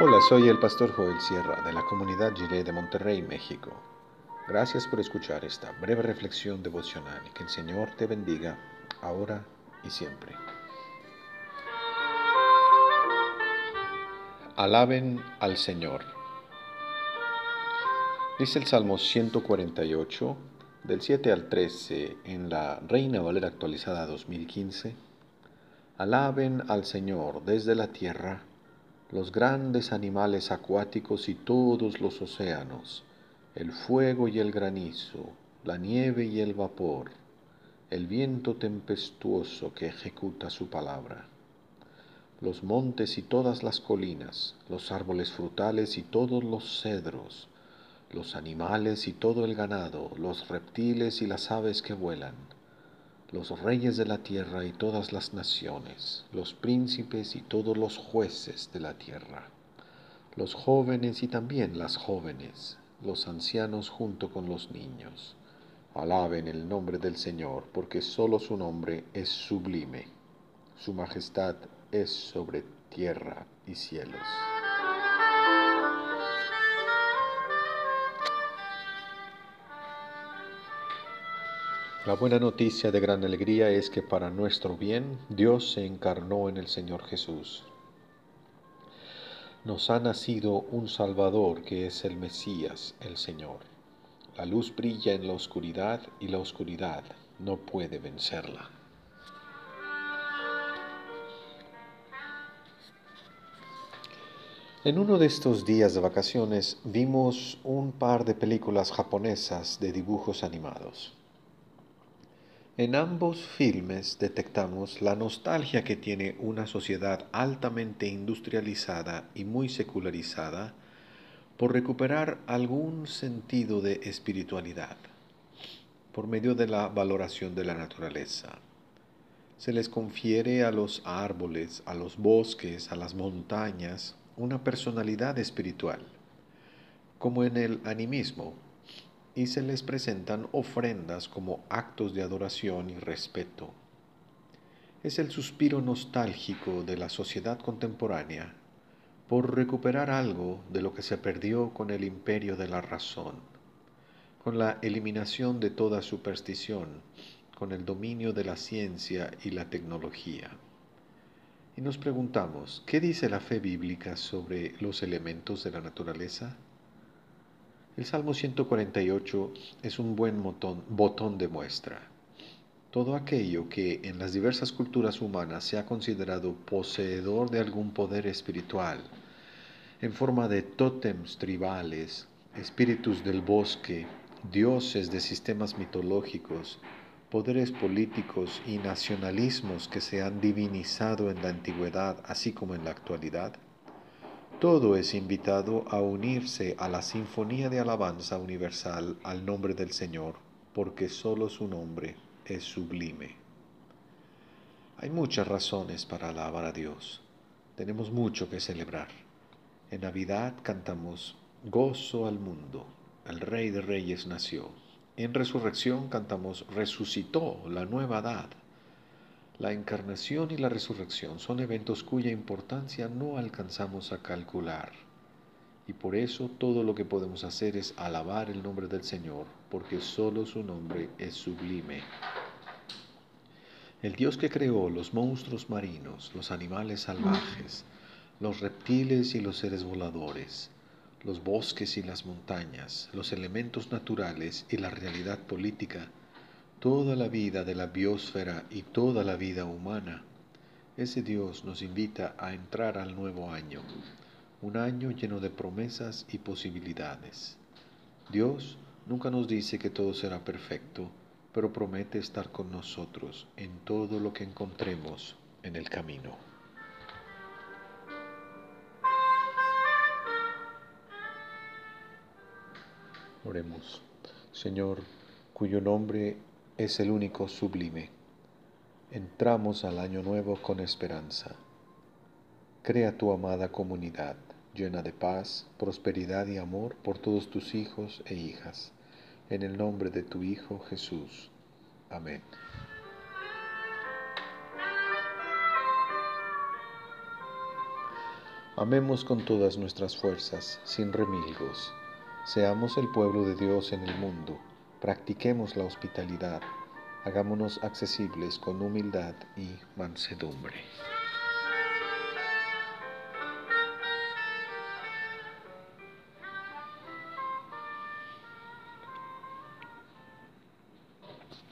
Hola, soy el pastor Joel Sierra de la comunidad Gire de Monterrey, México. Gracias por escuchar esta breve reflexión devocional y que el Señor te bendiga ahora y siempre. Alaben al Señor. Dice el Salmo 148, del 7 al 13, en la Reina Valera actualizada 2015. Alaben al Señor desde la tierra los grandes animales acuáticos y todos los océanos, el fuego y el granizo, la nieve y el vapor, el viento tempestuoso que ejecuta su palabra, los montes y todas las colinas, los árboles frutales y todos los cedros, los animales y todo el ganado, los reptiles y las aves que vuelan, los reyes de la tierra y todas las naciones, los príncipes y todos los jueces de la tierra, los jóvenes y también las jóvenes, los ancianos junto con los niños. Alaben el nombre del Señor, porque solo su nombre es sublime. Su majestad es sobre tierra y cielos. La buena noticia de gran alegría es que para nuestro bien Dios se encarnó en el Señor Jesús. Nos ha nacido un Salvador que es el Mesías, el Señor. La luz brilla en la oscuridad y la oscuridad no puede vencerla. En uno de estos días de vacaciones vimos un par de películas japonesas de dibujos animados. En ambos filmes detectamos la nostalgia que tiene una sociedad altamente industrializada y muy secularizada por recuperar algún sentido de espiritualidad por medio de la valoración de la naturaleza. Se les confiere a los árboles, a los bosques, a las montañas, una personalidad espiritual, como en el animismo, y se les presentan ofrendas como actos de adoración y respeto. Es el suspiro nostálgico de la sociedad contemporánea por recuperar algo de lo que se perdió con el imperio de la razón, con la eliminación de toda superstición, con el dominio de la ciencia y la tecnología. Y nos preguntamos, ¿qué dice la fe bíblica sobre los elementos de la naturaleza? El Salmo 148 es un buen botón de muestra. Todo aquello que en las diversas culturas humanas se ha considerado poseedor de algún poder espiritual, en forma de tótems tribales, espíritus del bosque, dioses de sistemas mitológicos, poderes políticos y nacionalismos que se han divinizado en la antigüedad así como en la actualidad, todo es invitado a unirse a la sinfonía de alabanza universal al nombre del Señor, porque solo su nombre es sublime. Hay muchas razones para alabar a Dios. Tenemos mucho que celebrar. En Navidad cantamos Gozo al mundo, el Rey de Reyes nació. En Resurrección cantamos Resucitó la nueva edad. La encarnación y la resurrección son eventos cuya importancia no alcanzamos a calcular. Y por eso todo lo que podemos hacer es alabar el nombre del Señor, porque solo su nombre es sublime. El Dios que creó los monstruos marinos, los animales salvajes, los reptiles y los seres voladores, los bosques y las montañas, los elementos naturales y la realidad política, toda la vida de la biosfera y toda la vida humana, ese Dios nos invita a entrar al nuevo año, un año lleno de promesas y posibilidades. Dios nunca nos dice que todo será perfecto, pero promete estar con nosotros en todo lo que encontremos en el camino. Oremos, Señor, cuyo nombre es el único sublime. Entramos al año nuevo con esperanza. Crea tu amada comunidad, llena de paz, prosperidad y amor por todos tus hijos e hijas. En el nombre de tu Hijo Jesús. Amén. Amemos con todas nuestras fuerzas, sin remilgos. Seamos el pueblo de Dios en el mundo. Practiquemos la hospitalidad. Hagámonos accesibles con humildad y mansedumbre.